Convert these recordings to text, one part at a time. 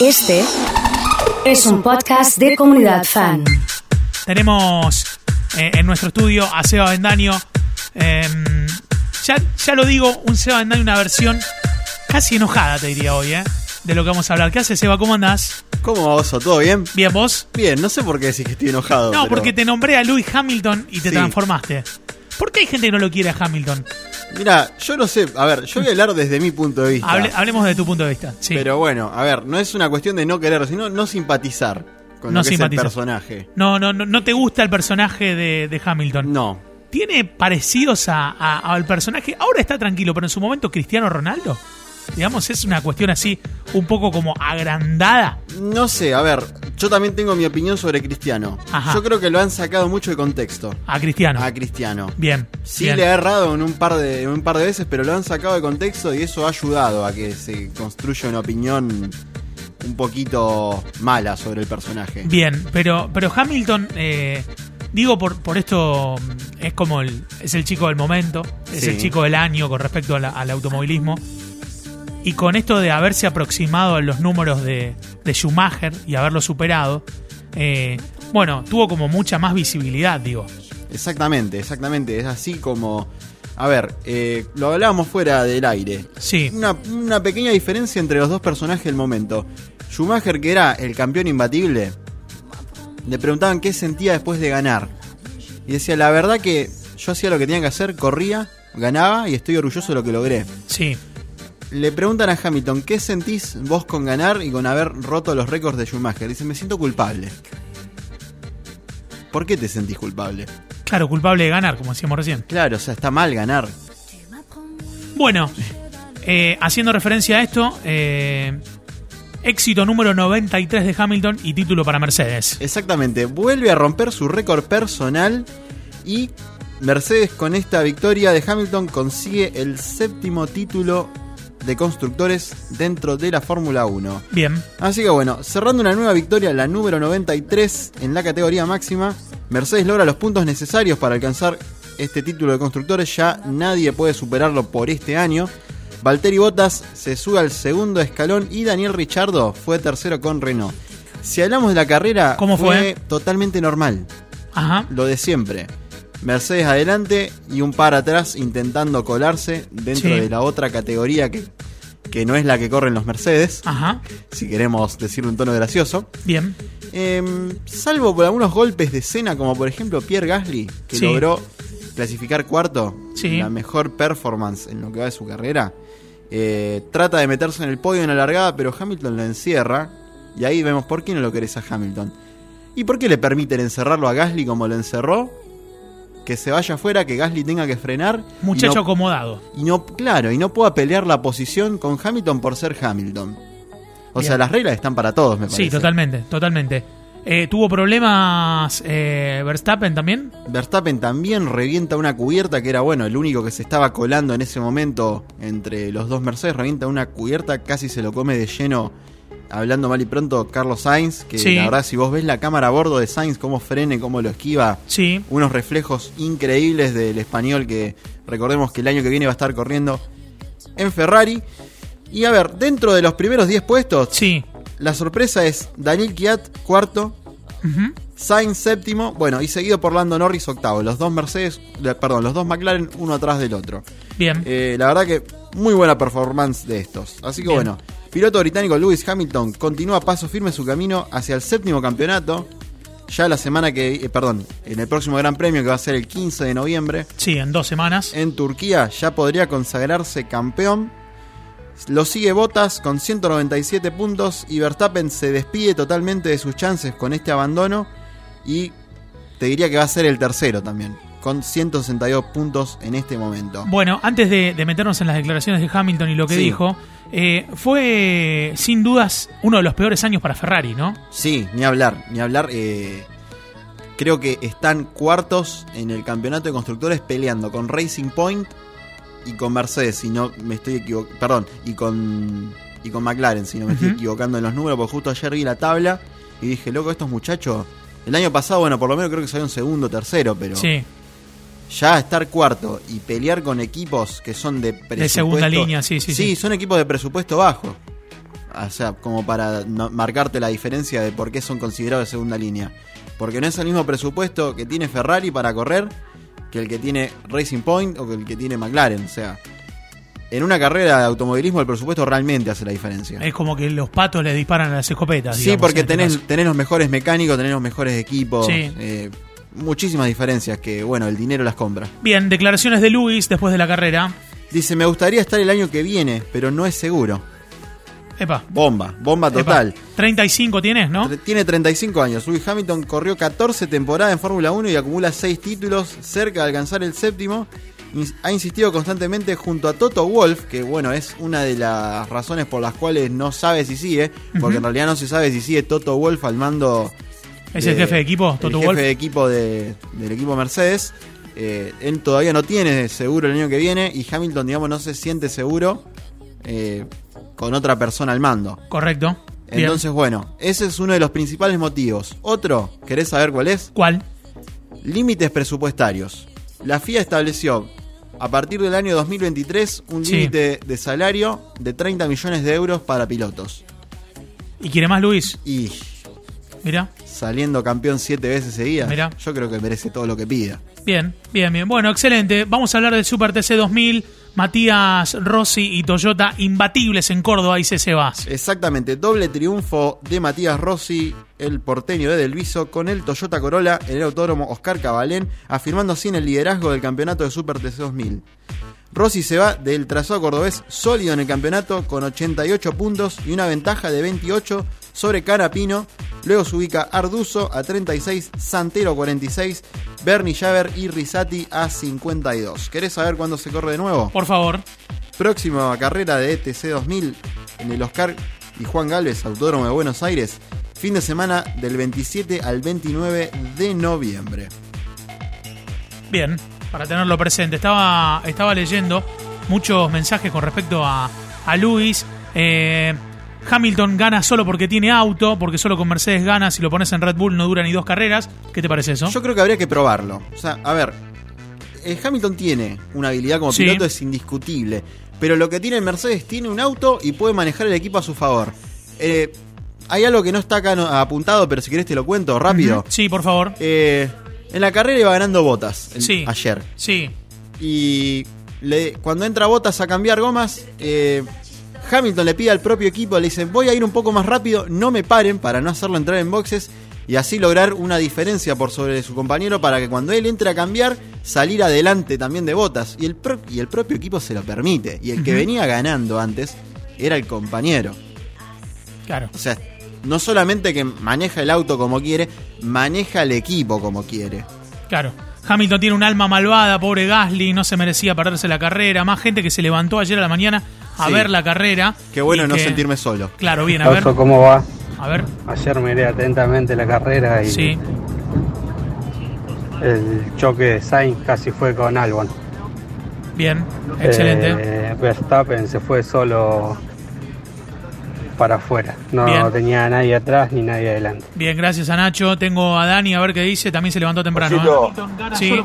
Este es un podcast de comunidad fan. Tenemos eh, en nuestro estudio a Seba Bendaño. Em, ya, ya lo digo, un Seba Bendaño, una versión casi enojada, te diría hoy, ¿eh? De lo que vamos a hablar. ¿Qué haces, Seba? ¿Cómo andás? ¿Cómo va, Oso? ¿Todo bien? ¿Bien vos? Bien, no sé por qué decís que estoy enojado. No, pero- porque te nombré a Lewis Hamilton y te Sí. transformaste. ¿Por qué hay gente que no lo quiere a Hamilton? Mira, yo no sé. A ver, yo voy a hablar desde mi punto de vista. Hable- hablemos de tu punto de vista. Sí. Pero bueno, a ver, no es una cuestión de no querer, sino no simpatizar con No lo que simpatizar. es el personaje. no, no, no, no te gusta el personaje de, de Hamilton. No. ¿Tiene parecidos a- a- al personaje? Ahora está tranquilo, pero en su momento Cristiano Ronaldo. Digamos, es una cuestión así, un poco como agrandada. No sé, a ver, yo también tengo mi opinión sobre Cristiano. Ajá. Yo creo que lo han sacado mucho de contexto A Cristiano. a Cristiano. Bien. Sí bien. le ha errado en un par de en un par de veces, pero lo han sacado de contexto y eso ha ayudado a que se construya una opinión un poquito mala sobre el personaje. Bien, pero, pero Hamilton, eh, digo por, por esto, es como el, es el chico del momento, es Sí. el chico del año con respecto la- al automovilismo. Y con esto de haberse aproximado a los números de, de Schumacher y haberlo superado, eh, bueno, tuvo como mucha más visibilidad, digo. Exactamente, exactamente. Es así como. A ver, eh, lo hablábamos fuera del aire. Sí, Una, una pequeña diferencia entre los dos personajes del momento. Schumacher, que era el campeón imbatible, le preguntaban qué sentía después de ganar. Y decía, la verdad que yo hacía lo que tenía que hacer, corría, ganaba y estoy orgulloso de lo que logré. sí. Le preguntan a Hamilton, ¿qué sentís vos con ganar y con haber roto los récords de Schumacher? Dice, me siento culpable. ¿Por qué te sentís culpable? Claro, culpable de ganar, como decíamos recién. Claro, o sea, está mal ganar. Bueno, eh, haciendo referencia a esto, eh, éxito número 93 de Hamilton y título para Mercedes. Exactamente, vuelve a romper su récord personal y Mercedes con esta victoria de Hamilton consigue el séptimo título de constructores dentro de la Fórmula 1. Bien, Así que bueno, cerrando una nueva victoria, la número 93 en la categoría máxima, Mercedes logra los puntos necesarios para alcanzar este título de constructores, ya nadie puede superarlo por este año. Valtteri Bottas se sube al segundo escalón y Daniel Ricciardo fue tercero con Renault. Si hablamos de la carrera, ¿Cómo fue? totalmente normal, ajá, lo de siempre. Mercedes adelante y un par atrás intentando colarse dentro Sí. de la otra categoría que, que no es la que corren los Mercedes ajá, si queremos decirlo en tono gracioso. bien, Em, salvo por algunos golpes de escena, como por ejemplo Pierre Gasly, que Sí. logró clasificar cuarto, Sí. la mejor performance en lo que va de su carrera. Eh, trata de meterse en el podio en la largada, pero Hamilton lo encierra. Y ahí vemos por qué no lo querés a Hamilton. ¿Y por qué le permiten encerrarlo a Gasly como lo encerró? Que se vaya afuera, que Gasly tenga que frenar. y muchacho no- acomodado. y no, claro, y no pueda pelear la posición con Hamilton por ser Hamilton. O Bien. sea, las reglas están para todos, me parece. Sí, totalmente, totalmente. Eh, ¿Tuvo problemas eh, Verstappen también? Verstappen también revienta una cubierta que era, bueno, el único que se estaba colando en ese momento entre los dos Mercedes. Revienta una cubierta, casi se lo come de lleno, hablando mal y pronto, Carlos Sainz. Que Sí. la verdad, si vos ves la cámara a bordo de Sainz, cómo frene, cómo lo esquiva, Sí, unos reflejos increíbles del español que recordemos que el año que viene va a estar corriendo en Ferrari. Y a ver, dentro de los primeros 10 puestos, sí. la sorpresa es Daniel Kiat, cuarto. Sainz séptimo, bueno, y seguido por Lando Norris octavo. Los dos Mercedes, perdón, los dos McLaren uno atrás del otro. Bien, Eh, la verdad que muy buena performance de estos. Así que Bien. bueno, piloto británico Lewis Hamilton continúa paso firme su camino hacia el séptimo campeonato. Ya la semana que, eh, perdón, en el próximo Gran Premio que va a ser el 15 de noviembre sí, en dos semanas. en Turquía ya podría consagrarse campeón. Lo sigue Bottas con 197 puntos y Verstappen se despide totalmente de sus chances con este abandono y te diría que va a ser el tercero también, con 162 puntos en este momento. Bueno, antes de, de meternos en las declaraciones de Hamilton y lo que Sí. dijo, eh, fue sin dudas uno de los peores años para Ferrari, ¿no? Sí, ni hablar, ni hablar. eh, creo que están cuartos en el campeonato de constructores peleando con Racing Point y con Mercedes, si no me estoy equivocando. Perdón, y con, y con McLaren, si no me estoy equivocando en los números, porque justo ayer vi la tabla y dije, loco, estos muchachos. El año pasado, bueno, por lo menos creo que salieron segundo, tercero, pero Sí, ya estar cuarto y pelear con equipos que son de presupuesto. segunda línea, sí, sí, sí. son equipos de presupuesto bajo. O sea, como para no- marcarte la diferencia de por qué son considerados de segunda línea. Porque no es el mismo presupuesto que tiene Ferrari para correr que el que tiene Racing Point o que el que tiene McLaren. O sea, en una carrera de automovilismo el presupuesto realmente hace la diferencia. Es como que los patos le disparan a las escopetas. Sí, digamos, porque este tenés, tenés los mejores mecánicos, tenés los mejores equipos. Sí. eh, muchísimas diferencias que, bueno, el dinero las compra. Bien, declaraciones de Luis después de la carrera. Dice, me gustaría estar el año que viene, pero no es seguro. Epa. Bomba, bomba epa. total. 35 tienes, ¿no? Tiene 35 años. Lewis Hamilton corrió 14 temporadas en Fórmula 1 y acumula 6 títulos, cerca de alcanzar el séptimo. Ha insistido constantemente junto a Toto Wolf, que bueno, es una de las razones por las cuales no sabe si sigue, porque en realidad no se sabe si sigue Toto Wolf al mando. ¿Es el jefe de equipo, Toto el jefe de equipo de- del equipo Mercedes. Eh, él todavía no tiene seguro el año que viene y Hamilton, digamos, no se siente seguro eh, con otra persona al mando. Correcto. Bien. Entonces, bueno, ese es uno de los principales motivos. Otro, ¿querés saber cuál es? ¿Cuál? Límites presupuestarios. La FIA estableció a partir del año 2023 un Sí. límite de salario de 30 millones de euros para pilotos. ¿Y quiere más Luis? Y Mira. saliendo campeón siete veces seguidas, Mirá. yo creo que merece todo lo que pida. Bien, bien, bien. Bueno, excelente. Vamos a hablar del Super TC 2000. Matías Rossi y Toyota imbatibles en Córdoba y se Sebas. Exactamente, doble triunfo de Matías Rossi, el porteño de Delviso, con el Toyota Corolla en el autódromo Oscar Cabalén, afirmando así en el liderazgo del campeonato de Super TC 2000. Rossi se va del trazado cordobés sólido en el campeonato con 88 puntos y una ventaja de 28 sobre Canapino. Luego se ubica Arduzo a 36, Santero a 46, Bernie Javer y Risati a 52. ¿Querés saber cuándo se corre de nuevo? Por favor. Próxima carrera de ETC 2000 en el Oscar y Juan Galvez, Autódromo de Buenos Aires. Fin de semana del 27 al 29 de noviembre. Bien, para tenerlo presente. Estaba, estaba leyendo muchos mensajes con respecto a, a Luis. Eh, Hamilton gana solo porque tiene auto, porque solo con Mercedes gana. Si lo pones en Red Bull no dura ni dos carreras. ¿Qué te parece eso? Yo creo que habría que probarlo. O sea, a ver, eh, Hamilton tiene una habilidad como Sí. piloto, es indiscutible. Pero lo que tiene el Mercedes, tiene un auto y puede manejar el equipo a su favor. Eh, hay algo que no está acá apuntado, pero si querés te lo cuento rápido. Sí, por favor. Eh, en la carrera iba ganando botas Sí. ayer. Sí. Y le- cuando entra Botas a cambiar gomas, eh, Hamilton le pide al propio equipo, le dice, voy a ir un poco más rápido, no me paren para no hacerlo entrar en boxes y así lograr una diferencia por sobre su compañero para que cuando él entre a cambiar, salir adelante también de Botas. Y el, pro- y el propio equipo se lo permite. Y el que venía ganando antes era el compañero. Claro. O sea, no solamente que maneja el auto como quiere, maneja el equipo como quiere. Claro. Hamilton tiene un alma malvada, pobre Gasly, no se merecía perderse la carrera. Más gente que se levantó ayer a la mañana a Sí. ver la carrera. Qué bueno no que- sentirme solo. Claro, bien, a ver. ¿cómo va? A ver. Ayer miré atentamente la carrera y Sí. el choque de Sainz casi fue con Albon. Bien. Excelente. Eh, Verstappen se fue solo para afuera. No Bien. tenía a nadie atrás ni nadie adelante. Bien, gracias a Nacho. Tengo a Dani a ver qué dice. También se levantó temprano. Osito. ¿eh? Sí,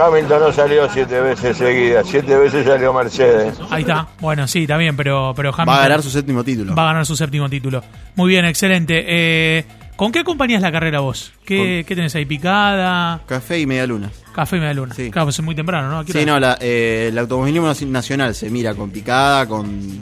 Hamilton no salió siete veces seguidas, siete veces salió Mercedes. ahí está. Bueno, sí, está bien, pero, pero Hamilton Va a ganar su séptimo título. va a ganar su séptimo título. Muy bien, excelente. Eh, ¿Con qué acompañas la carrera vos? ¿Qué, qué tenés ahí? ¿Picada? Café y media luna. ¿Café y media luna? Sí. Claro, pues es muy temprano, ¿no? ¿A qué Sí, no, la, eh, el automovilismo nacional se mira con picada, con...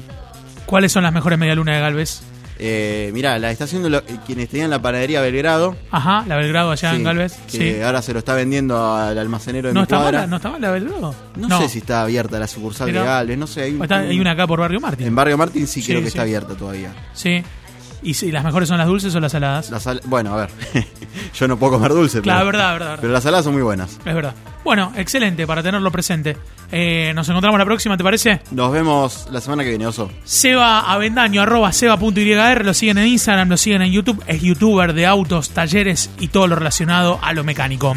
¿Cuáles son las mejores media luna de Galvez? Eh, mira, la está haciendo lo- quienes tenían la panadería Belgrado. Ajá, la Belgrado allá sí, en Galvez. Que Sí. ahora se lo está vendiendo al almacenero de ¿No mi está, cuadra. ¿No está mal la Belgrado? No, sé si está abierta la sucursal Pero- de Galvez, no sé. Hay, un- Está- hay una acá por Barrio Martín. En Barrio Martín sí, Sí, creo que está abierta todavía. Sí. ¿Y si las mejores son las dulces o las saladas? La sal- Bueno, a ver, yo no puedo comer dulce, Claro, pero, verdad, verdad, verdad. pero las saladas son muy buenas. Es verdad. Bueno, excelente para tenerlo presente. Eh, nos encontramos la próxima, ¿te parece? Nos vemos la semana que viene, Oso. Seba Avendaño, arroba seba.yr, lo siguen en Instagram, lo siguen en YouTube, es youtuber de autos, talleres y todo lo relacionado a lo mecánico.